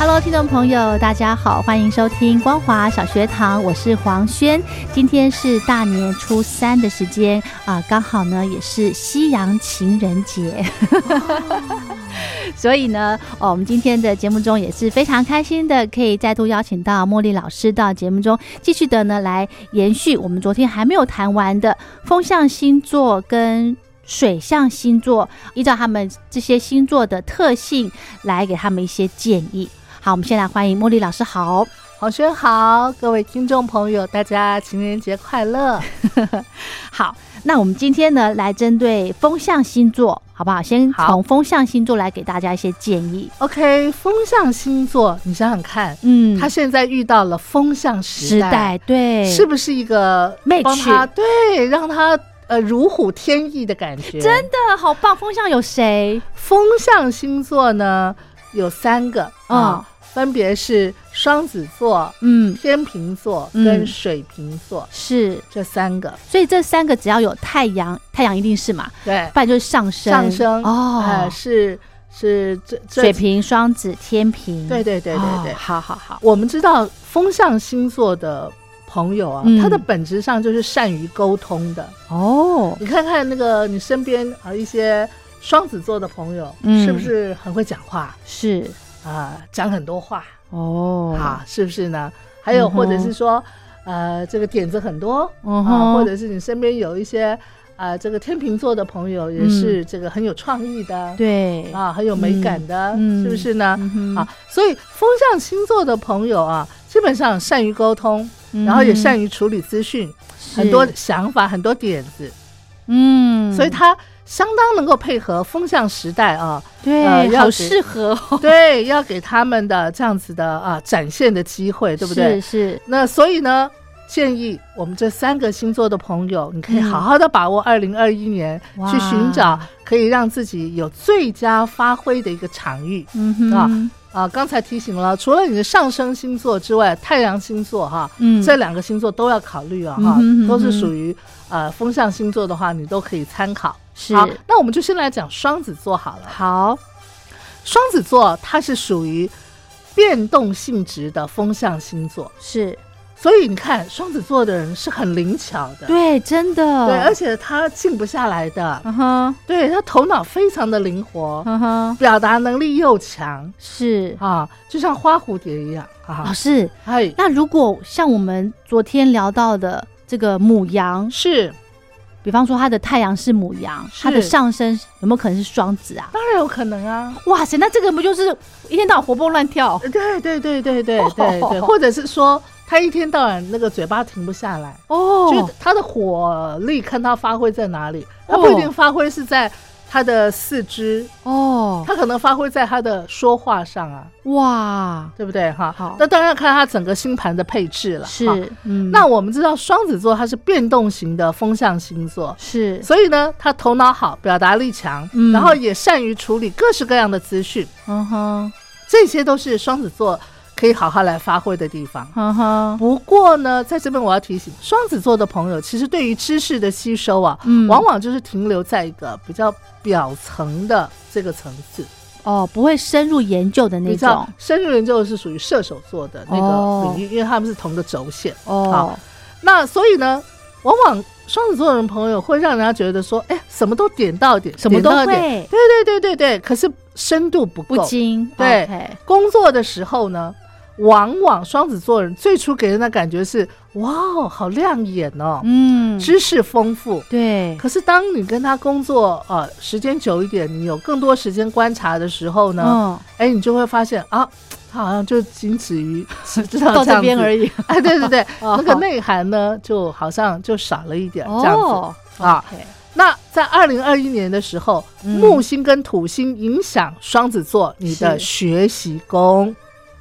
Hello，听众朋友，大家好，欢迎收听光华小学堂，我是黄轩。今天是大年初三的时间啊，刚好呢也是夕阳情人节，所以呢，哦，我们今天的节目中也是非常开心的，可以再度邀请到茉莉老师到节目中，继续的呢来延续我们昨天还没有谈完的风象星座跟水象星座，依照他们这些星座的特性来给他们一些建议。好，我们先来欢迎茉莉老师。好，黄轩好，各位听众朋友，大家情人节快乐。好，那我们今天呢，来针对风象星座，好不好？先从风象星座来给大家一些建议。OK，风象星座，你想想看，嗯，他现在遇到了风象时代，对，是不是一个帮他对让他呃如虎添翼的感觉？真的好棒！风象有谁？风象星座呢有三个啊。分别是双子座、嗯，天秤座跟水瓶座，是这三个。所以这三个只要有太阳，太阳一定是嘛？对，不然就是上升。上升哦，是是这水瓶、双子、天平。对对对对对，好好好。我们知道风象星座的朋友啊，他的本质上就是善于沟通的哦。你看看那个你身边啊一些双子座的朋友，是不是很会讲话？是。啊，讲很多话。哦，好，是不是呢？还有或者是说，呃，这个点子很多啊，或者是你身边有一些啊，这个天秤座的朋友也是这个很有创意的，对。啊，很有美感的，是不是呢？啊，所以风象星座的朋友啊，基本上善于沟通，然后也善于处理资讯，很多想法，很多点子，嗯，所以他。相当能够配合风向时代啊，对，好适合，对，要给他们的这样子的啊展现的机会，对不对？是是。那所以呢，建议我们这三个星座的朋友，你可以好好的把握二零二一年，去寻找可以让自己有最佳发挥的一个场域。嗯哼啊啊，刚才提醒了，除了你的上升星座之外，太阳星座哈，嗯，这两个星座都要考虑啊，哈，都是属于呃风象星座的话，你都可以参考。好，那我们就先来讲双子座好了。好，双子座它是属于变动性质的风象星座，是，所以你看双子座的人是很灵巧的，对，真的，对，而且他静不下来的，嗯哼，对他头脑非常的灵活，嗯哼，表达能力又强，是。啊，就像花蝴蝶一样啊，是，哎，那如果像我们昨天聊到的这个母羊是。比方说，他的太阳是母羊，他的上升有没有可能是双子啊？当然有可能啊！哇塞，那这个不就是一天到晚活蹦乱跳？对对对对对对对，或者是说他一天到晚那个嘴巴停不下来哦，就他的火力看他发挥在哪里，他不一定发挥是在。他的四肢哦，他可能发挥在他的说话上啊，哇，对不对哈？好，那当然要看他整个星盘的配置了。是，嗯，那我们知道双子座它是变动型的风象星座，是，所以呢，他头脑好，表达力强，然后也善于处理各式各样的资讯。嗯哼，这些都是双子座。可以好好来发挥的地方。不过呢，在这边我要提醒双子座的朋友，其实对于知识的吸收啊，往往就是停留在一个比较表层的这个层次。哦，不会深入研究的那种。深入研究是属于射手座的那个领域，因为他们是同个轴线。哦，那所以呢，往往双子座的朋友会让人家觉得说，哎，什么都点到点，什么都会。对对对对对，可是深度不够，不精。对，工作的时候呢？往往双子座人最初给人的感觉是哇哦，好亮眼哦，嗯，知识丰富，对。可是当你跟他工作呃时间久一点，你有更多时间观察的时候呢，哎，你就会发现啊，他好像就仅止于知道 这边而已。哎，对对对，那个内涵呢，就好像就少了一点这样子啊。那在二零二一年的时候，木星跟土星影响双子座你的学习宫。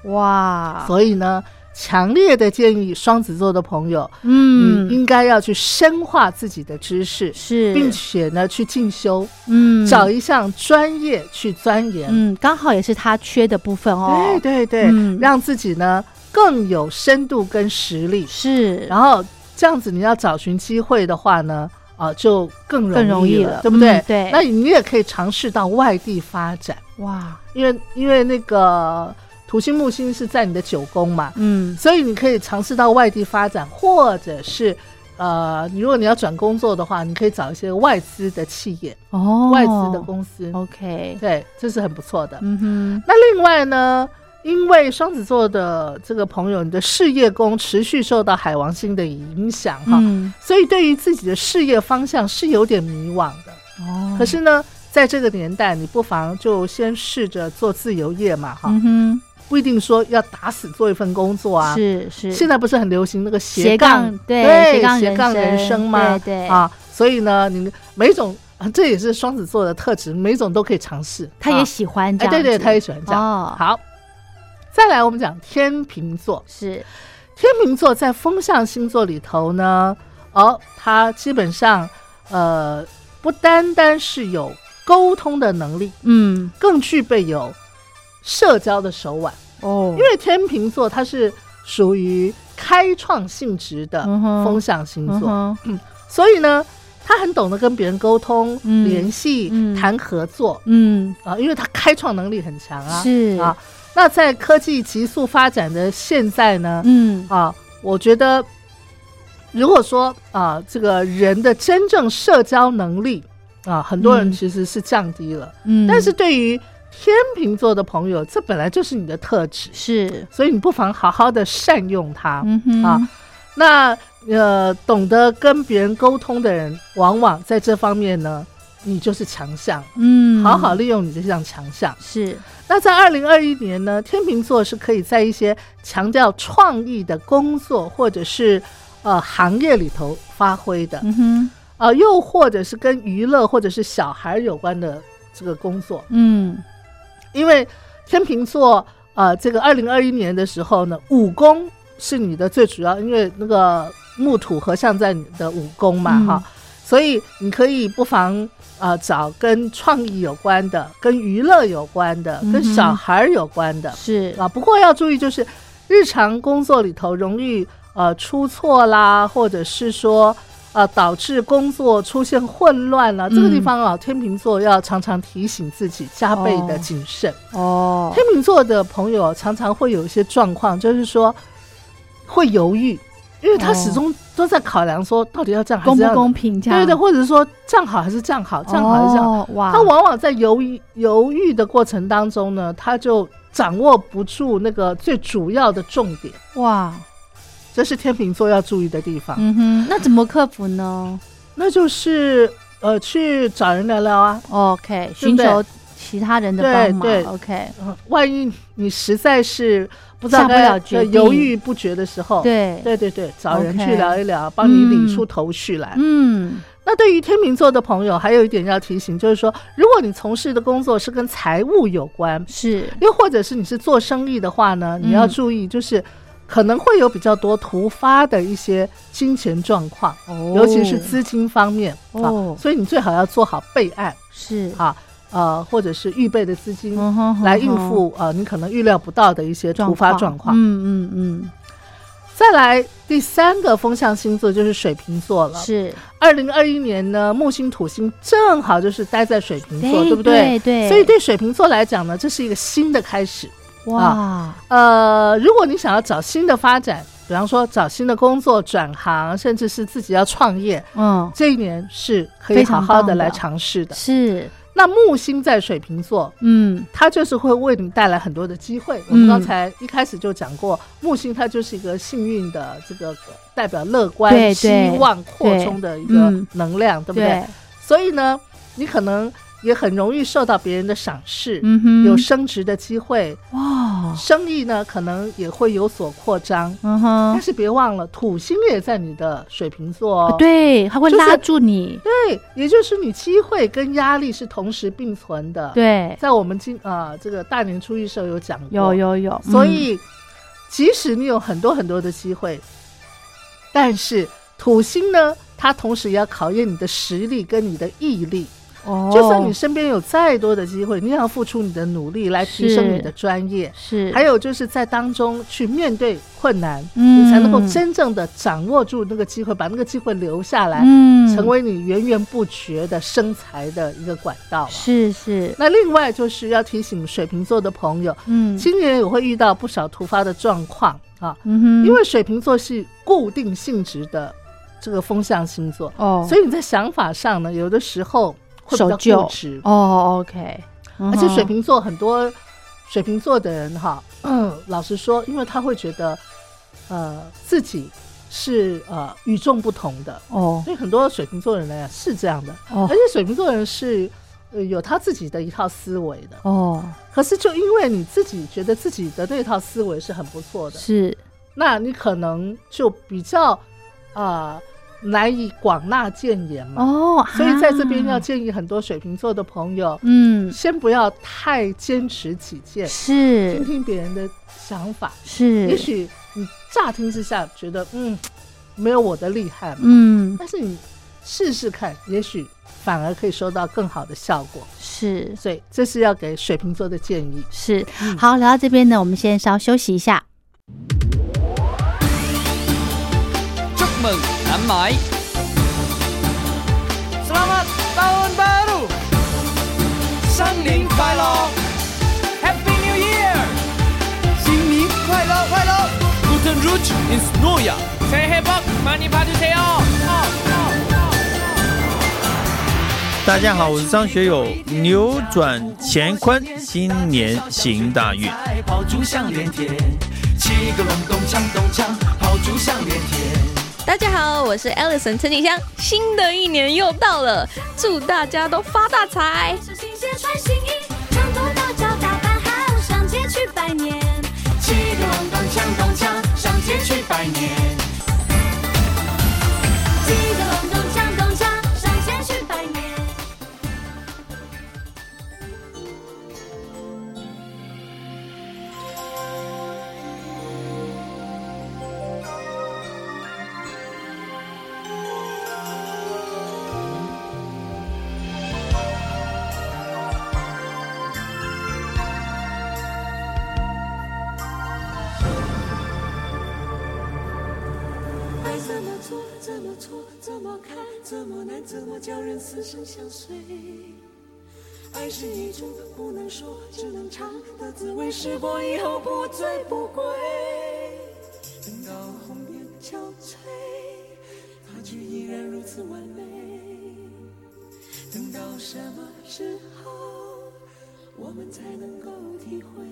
哇，所以呢，强烈的建议双子座的朋友，嗯，应该要去深化自己的知识，是，并且呢去进修，嗯，找一项专业去钻研，嗯，刚好也是他缺的部分哦。对对对，让自己呢更有深度跟实力，是。然后这样子，你要找寻机会的话呢，啊，就更更容易了，对不对？对。那你也可以尝试到外地发展，哇，因为因为那个。土星木星是在你的九宫嘛，嗯，所以你可以尝试到外地发展，或者是，呃，你如果你要转工作的话，你可以找一些外资的企业哦，外资的公司，OK，对，这是很不错的。嗯哼，那另外呢，因为双子座的这个朋友，你的事业宫持续受到海王星的影响哈，所以对于自己的事业方向是有点迷惘的。哦，可是呢，在这个年代，你不妨就先试着做自由业嘛，哈。不一定说要打死做一份工作啊，是是，现在不是很流行那个斜杠对斜杠人生吗？对对啊，所以呢，你每种这也是双子座的特质，每种都可以尝试。他也喜欢这样，对对，他也喜欢这样。好，再来我们讲天秤座，是天秤座在风象星座里头呢，哦，他基本上呃不单单是有沟通的能力，嗯，更具备有。社交的手腕。哦，因为天秤座它是属于开创性质的风向星座，嗯所以呢，他很懂得跟别人沟通、联系、谈合作，嗯。啊，因为他开创能力很强啊，是。啊。那在科技急速发展的现在呢，嗯。啊，我觉得如果说啊，这个人的真正社交能力啊，很多人其实是降低了，嗯，但是对于天秤座的朋友，这本来就是你的特质，是，所以你不妨好好的善用它啊。那呃，懂得跟别人沟通的人，往往在这方面呢，你就是强项。嗯，好好利用你这项强项。是。那在二零二一年呢，天秤座是可以在一些强调创意的工作或者是呃行业里头发挥的。嗯哼。啊，又或者是跟娱乐或者是小孩有关的这个工作。嗯。因为天秤座，呃，这个二零二一年的时候呢，武功是你的最主要，因为那个木土合相在你的武功嘛，哈，所以你可以不妨啊找跟创意有关的、跟娱乐有关的、跟小孩有关的，是啊。不过要注意，就是日常工作里头容易呃出错啦，或者是说。啊，导致工作出现混乱了。这个地方啊，天秤座要常常提醒自己，加倍的谨慎。哦，天秤座的朋友常常会有一些状况，就是说会犹豫，因为他始终都在考量说，到底要这样公不公平？对对，或者说这样好还是这样好？这样好还是这样？哇！他往往在犹豫犹豫的过程当中呢，他就掌握不住那个最主要的重点。哇！这是天秤座要注意的地方。嗯哼，那怎么克服呢？那就是呃，去找人聊聊啊。OK，寻求其他人的帮忙。对，OK。万一你实在是不知道不了决犹豫不决的时候，对，对对对，找人去聊一聊，帮你理出头绪来。嗯。那对于天秤座的朋友，还有一点要提醒，就是说，如果你从事的工作是跟财务有关，是，又或者是你是做生意的话呢，你要注意，就是。可能会有比较多突发的一些金钱状况，尤其是资金方面啊，所以你最好要做好备案，是啊，呃，或者是预备的资金来应付呃你可能预料不到的一些突发状况。嗯嗯嗯。再来第三个风象星座就是水瓶座了，是二零二一年呢，木星土星正好就是待在水瓶座，对不对？对。所以对水瓶座来讲呢，这是一个新的开始。哇，呃，如果你想要找新的发展，比方说找新的工作、转行，甚至是自己要创业，嗯，这一年是可以好好的来尝试的。是，那木星在水瓶座，嗯，它就是会为你带来很多的机会。我们刚才一开始就讲过，木星它就是一个幸运的这个代表乐观、希望扩充的一个能量，对不对？所以呢，你可能。也很容易受到别人的赏识，有升职的机会。哇，生意呢可能也会有所扩张，嗯哼。但是别忘了，土星也在你的水瓶座，哦。对，它会拉住你，对，也就是你机会跟压力是同时并存的，对。在我们今啊这个大年初一时候有讲过，有有有，所以即使你有很多很多的机会，但是土星呢，它同时也要考验你的实力跟你的毅力。哦，就算你身边有再多的机会，你也要付出你的努力来提升你的专业。是，还有就是在当中去面对困难，你才能够真正的掌握住那个机会，把那个机会留下来，嗯，成为你源源不绝的生财的一个管道。是是。那另外就是要提醒水瓶座的朋友，嗯，今年也会遇到不少突发的状况啊，嗯哼，因为水瓶座是固定性质的这个风象星座哦，所以你在想法上呢，有的时候。守旧。哦，OK，而且水瓶座很多水瓶座的人哈，嗯，老实说，因为他会觉得呃自己是呃与众不同的哦，所以很多水瓶座人呢是这样的哦，而且水瓶座人是有他自己的一套思维的哦，可是就因为你自己觉得自己的那套思维是很不错的，是，那你可能就比较啊。难以广纳谏言嘛？哦，所以在这边要建议很多水瓶座的朋友，嗯，先不要太坚持己见，是听听别人的想法，是。也许你乍听之下觉得，嗯，没有我的厉害嘛，嗯，但是你试试看，也许反而可以收到更好的效果，是。所以这是要给水瓶座的建议。是，好，聊到这边呢，我们先稍休息一下。难买。Selamat Tahun Baru，新年快乐，Happy New Year，新年快乐快乐，Guten Rutsch ins Neujahr，Sehat Mani Padu Seyo。大家好，我是张学友，扭转乾坤，新年行大运。炮竹响连天，七个隆咚锵咚锵，炮竹响连天。大家好，我是 Allison 陈景香，新的一年又到了，祝大家都发大财。新鞋穿新衣，穿脱大脚打扮好，上街去拜年。七个隆咚锵咚锵，上街去拜年。怎么叫人死生相随，爱是一种不能说只能尝的滋味，试过以后不醉不归。等到红颜憔悴，它却依然如此完美。等到什么时候，我们才能够体会？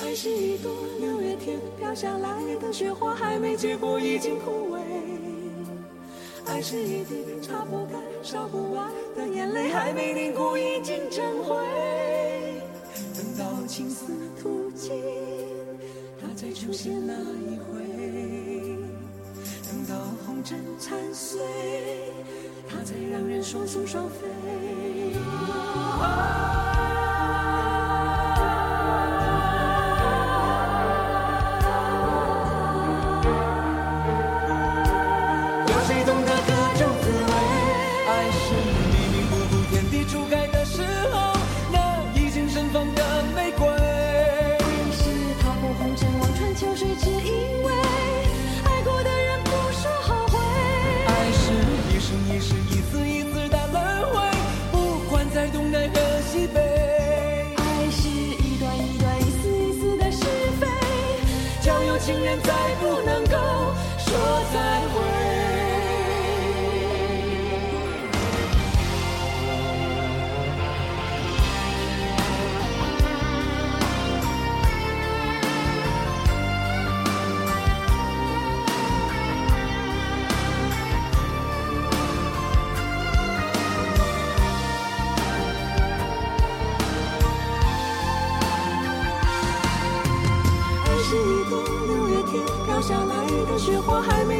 爱是一朵六月天飘下来的雪花，还没结果已经枯萎。爱是一滴擦不干、烧不完的眼泪，还没凝固已经成灰。等到青丝吐尽，它再出现那一回；等到红尘残碎，它才让人双宿双飞。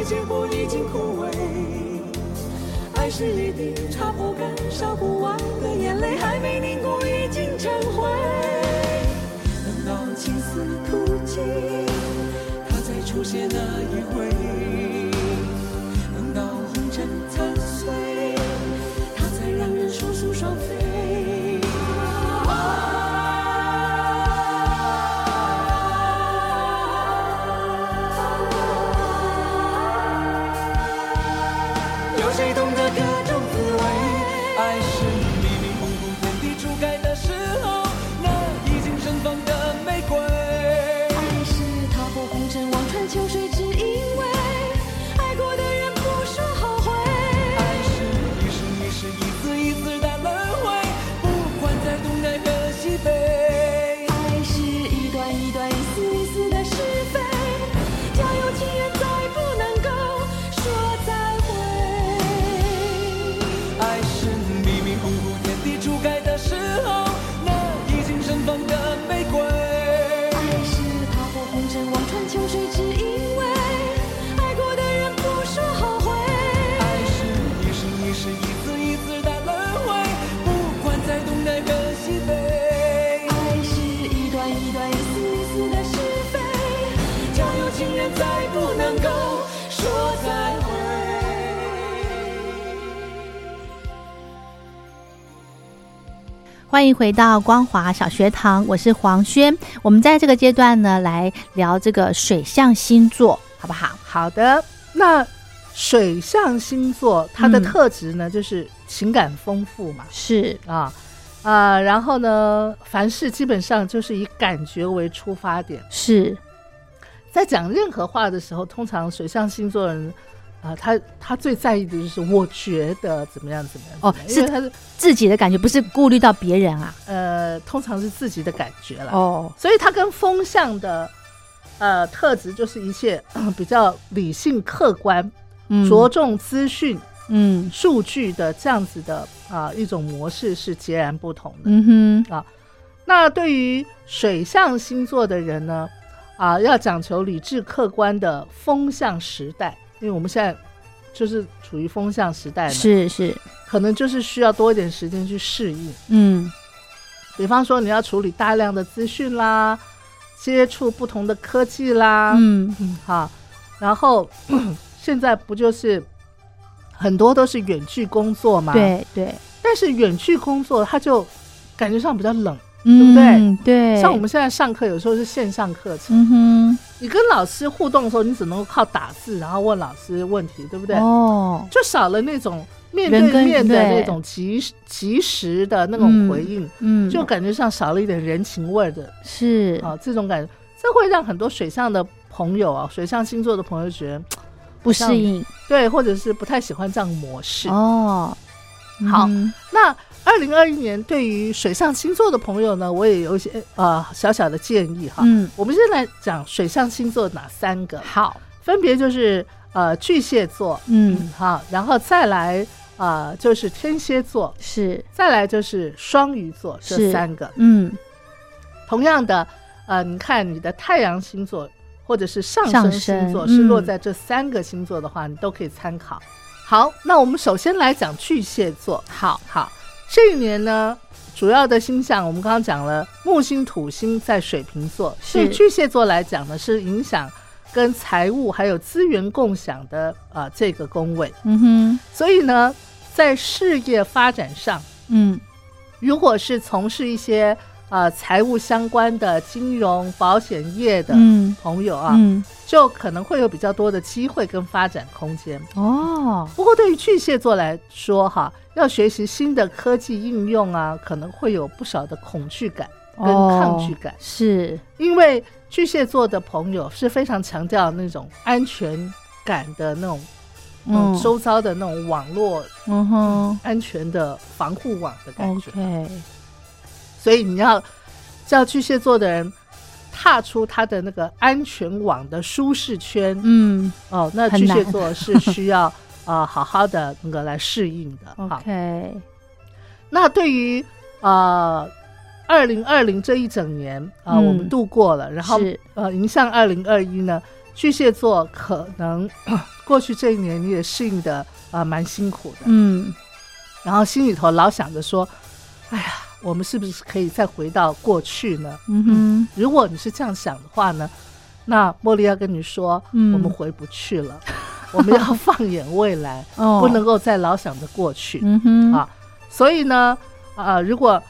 结果已经枯萎。爱是一滴擦不干、烧不完的眼泪，还没凝固已经成灰。等到青丝吐尽，它再出现那一回。欢迎回到光华小学堂，我是黄轩。我们在这个阶段呢，来聊这个水象星座，好不好？好的，那水象星座它的嗯特质呢，就是情感丰富嘛，是，啊啊、然后呢，凡事基本上就是以感觉为出发点，是，在讲任何话的时候，通常水象星座人。啊，他他最在意的就是我觉得怎么样怎么样哦怎么样因为他是自己的感觉，不是顾虑到别人啊。呃，通常是自己的感觉了。哦，所以他跟风向的呃特质就是一切比较理性客观、嗯着重资讯、嗯数据的这样子的啊、一种模式是截然不同的。嗯哼啊，那对于水象星座的人呢，啊，要讲求理智客观的风向时代，因为我们现在就是处于风向时代嘛，是是，可能就是需要多一点时间去适应。嗯比方说，你要处理大量的资讯啦，接触不同的科技啦，嗯嗯，好，然后 现在不就是很多都是远距工作嘛？。对对，但是远距工作，它就感觉上比较冷。对不对对，像我们现在上课，有时候是线上课程，嗯哼，你跟老师互动的时候，你只能够靠打字，然后问老师问题，对不对？哦，就少了那种面对面的那种及时及时的那种回应，嗯，就感觉上少了一点人情味儿的是啊，这种感觉，这会让很多水上的朋友啊，水象星座的朋友觉得不适应对，或者是不太喜欢这样的模式。哦。好嗯那二零二一年对于水象星座的朋友呢，我也有一些呃小小的建议哈。嗯，我们现在讲水象星座哪三个？好，分别就是呃巨蟹座，嗯好，然后再来呃就是天蝎座，是，再来就是双鱼座，这三个。嗯同样的，呃，你看你的太阳星座或者是上升星座是落嗯在这三个星座的话，你都可以参考。好，那我们首先来讲巨蟹座。好，好，这一年呢，主要的星象我们刚刚讲了，木星、土星在水瓶座，是。对巨蟹座来讲呢，是影响跟财务还有资源共享的啊、呃这个宫位，嗯哼，所以呢，在事业发展上，嗯。如果是从事一些呃财务相关的金融、保险业的嗯。朋友啊，嗯，就可能会有比较多的机会跟发展空间。哦，不过对于巨蟹座来说，哈，要学习新的科技应用啊，可能会有不少的恐惧感跟抗拒感，哦是，因为巨蟹座的朋友是非常强调那种安全感的那种，嗯，嗯。周遭的那种网络嗯哼。安全的防护网的感觉。所以你要叫巨蟹座的人踏出他的那个安全网的舒适圈，嗯。哦，那巨蟹座是需要啊、呃好好的那个来适应的。，OK，那对于呃二零二零这一整年啊、嗯。我们度过了，然后呃迎向二零二一呢，巨蟹座可能 过去这一年你也适应的啊蛮辛苦的，嗯。然后心里头老想着说，哎呀，我们是不是可以再回到过去呢？嗯哼，如果你是这样想的话呢，那茉莉要跟你说，嗯。我们回不去了，我们要放眼未来，哦。不能够再老想着过去。嗯哼，啊，所以呢，呃，如果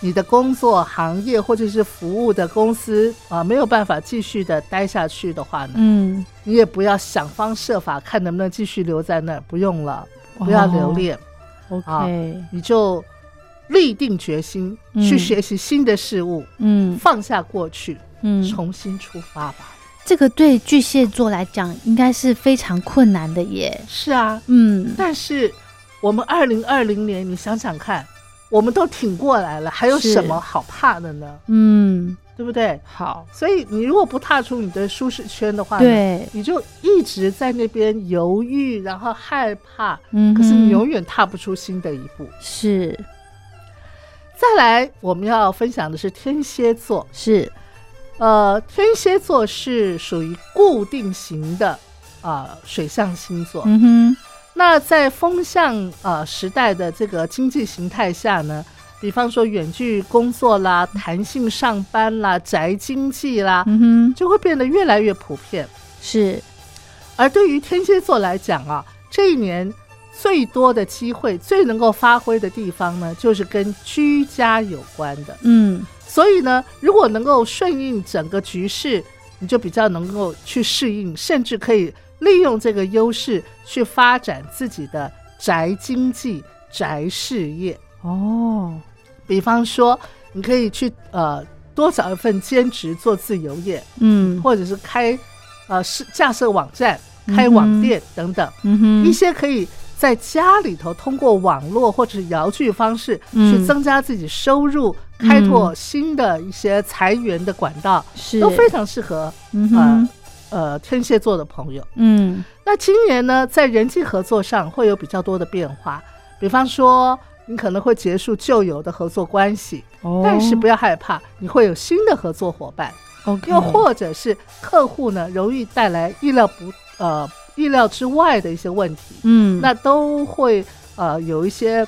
你的工作行业或者是服务的公司啊、没有办法继续的待下去的话呢，嗯，你也不要想方设法看能不能继续留在那儿，不用了，不要留恋，OK，你就立定决心嗯。去学习新的事物，嗯。放下过去，嗯，重新出发吧。这个对巨蟹座来讲应该是非常困难的耶。是啊，嗯，但是我们二零二零年，你想想看，我们都挺过来了，还有什么好怕的呢？嗯，对不对？好，所以你如果不踏出你的舒适圈的话，，对，你就一直在那边犹豫，然后害怕，嗯，可是你永远踏不出新的一步。是再来，我们要分享的是天蝎座，是，呃，天蝎座是属于固定型的啊、水象星座。嗯哼，那在风向呃时代的这个经济形态下呢，比方说远距工作啦、弹性上班啦、宅经济啦，嗯哼，就会变得越来越普遍。是，而对于天蝎座来讲啊，这一年最多的机会、最能够发挥的地方呢，就是跟居家有关的。嗯所以呢，如果能够顺应整个局势，你就比较能够去适应，甚至可以利用这个优势去发展自己的宅经济、宅事业。哦，比方说，你可以去呃多找一份兼职做自由业，嗯或者是开呃是架设网站、开网店等等。嗯哼，一些可以在家里头通过网络或者是遥距方式嗯去增加自己收入、开拓新的一些财源的管道，是都非常适合嗯呃，呃天蝎座的朋友。嗯那今年呢，在人际合作上会有比较多的变化，比方说。你可能会结束旧有的合作关系，哦但是不要害怕，你会有新的合作伙伴。又或者是客户呢，容易带来意料不呃意料之外的一些问题，嗯，那都会呃有一些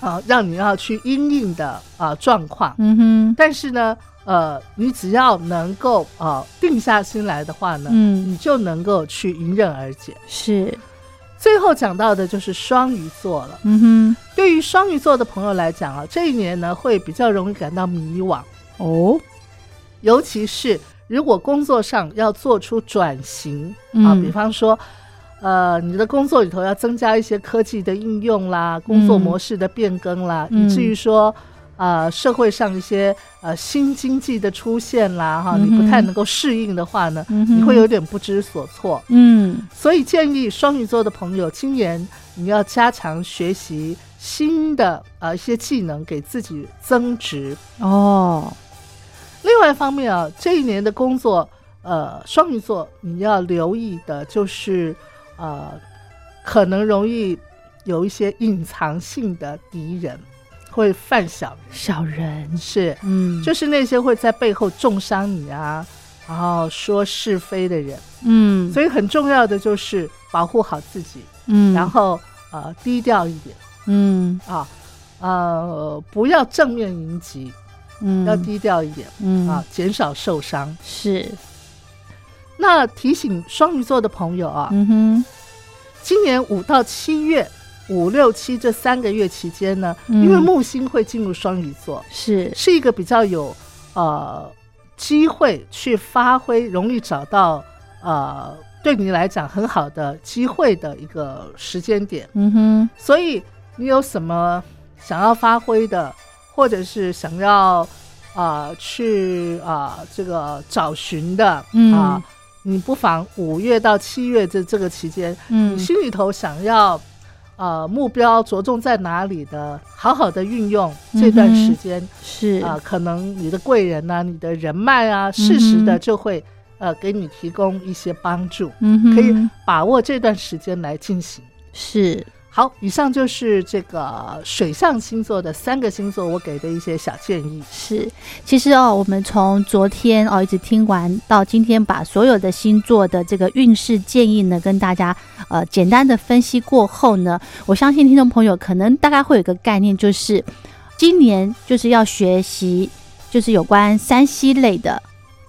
呃让你要去应应的啊状况。嗯哼，但是呢，呃，你只要能够呃定下心来的话呢，嗯你就能够去迎刃而解。是，最后讲到的就是双鱼座了。嗯哼对于双鱼座的朋友来讲啊，这一年呢会比较容易感到迷惘。哦，尤其是如果工作上要做出转型、啊，嗯比方说，呃，你的工作里头要增加一些科技的应用啦，工作模式的变更啦，嗯。以至于说，呃，社会上一些呃新经济的出现啦，哈，你不太能够适应的话呢，嗯你会有点不知所措。嗯。所以建议双鱼座的朋友，今年你要加强学习新的呃一些技能，给自己增值。哦，另外一方面啊，这一年的工作，呃，双鱼座你要留意的就是，呃，可能容易有一些隐藏性的敌人会犯小人，小人，是，嗯，就是那些会在背后重伤你啊，然后说是非的人。嗯，所以很重要的就是保护好自己，嗯，然后呃低调一点。嗯。啊，呃不要正面迎击，嗯，要低调一点嗯。啊，减少受伤。是，那提醒双鱼座的朋友啊，嗯哼，今年五到七月，五六七这三个月期间呢，嗯。因为木星会进入双鱼座，是，是一个比较有呃机会去发挥，容易找到呃对你来讲很好的机会的一个时间点。嗯哼，所以你有什么想要发挥的，或者是想要啊、呃去啊、这个找寻的嗯。啊、你不妨五月到七月这这个期间，嗯。你心里头想要呃目标着重在哪里的，好好的运用这段时间是。啊、可能你的贵人呐、你的人脉啊，适时的就会呃给你提供一些帮助，嗯，可以把握这段时间来进行。是，好，以上就是这个水象星座的三个星座我给的一些小建议。是，其实哦，我们从昨天哦一直听完到今天，把所有的星座的这个运势建议呢，跟大家呃简单的分析过后呢，我相信听众朋友可能大概会有一个概念，就是今年就是要学习，就是有关山西类的，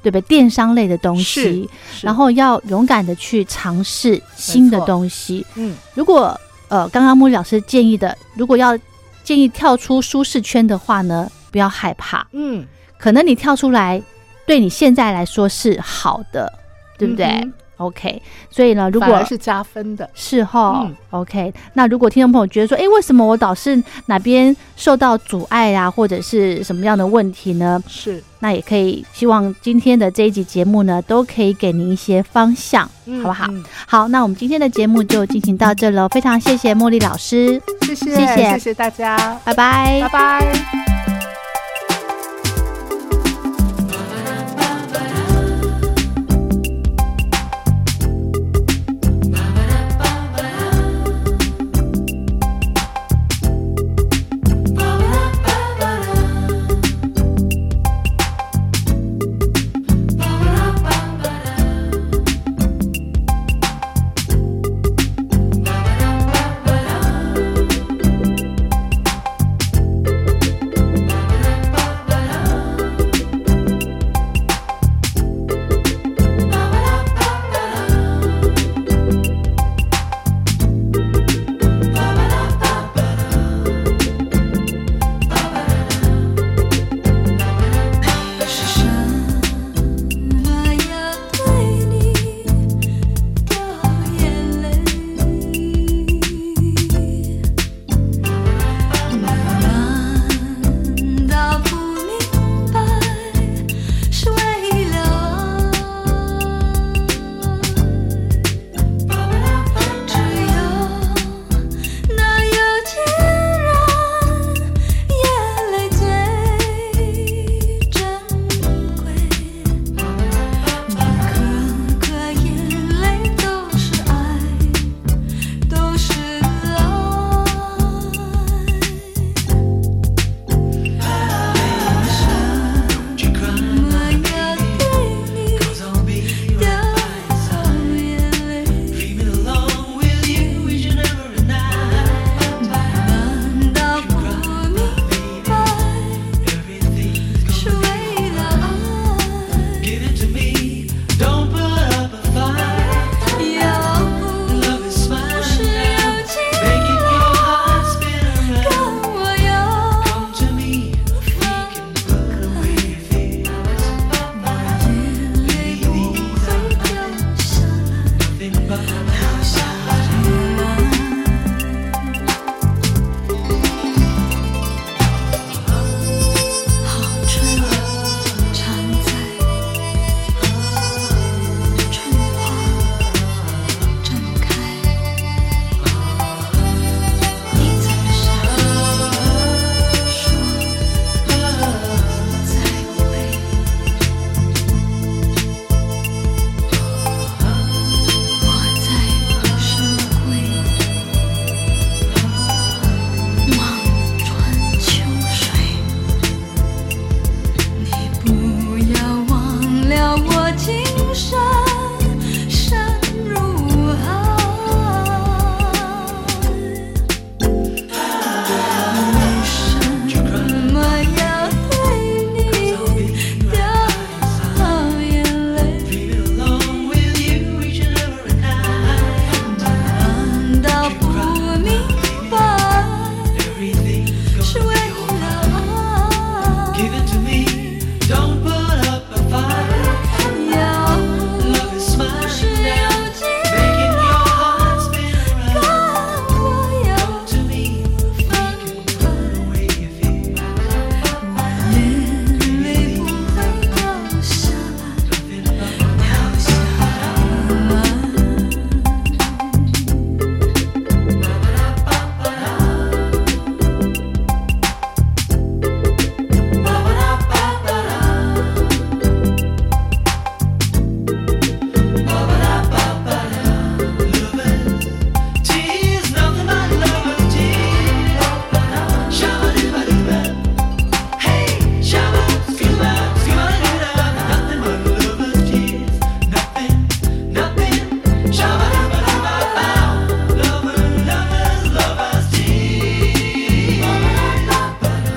对不对？电商类的东西，然后要勇敢的去尝试新的东西。嗯，如果呃，刚刚茉莉老师建议的，如果要建议跳出舒适圈的话呢，不要害怕。嗯，可能你跳出来，对你现在来说是好的，对不对？OK，所以呢，如果是加分的，是哈，OK。那如果听众朋友觉得说，哎，为什么我导是哪边受到阻碍啊，或者是什么样的问题呢？是，那也可以希望今天的这一集节目呢，都可以给您一些方向，好不好？好，那我们今天的节目就进行到这了，非常谢谢茉莉老师，谢谢，谢谢，谢谢大家，拜拜，拜拜。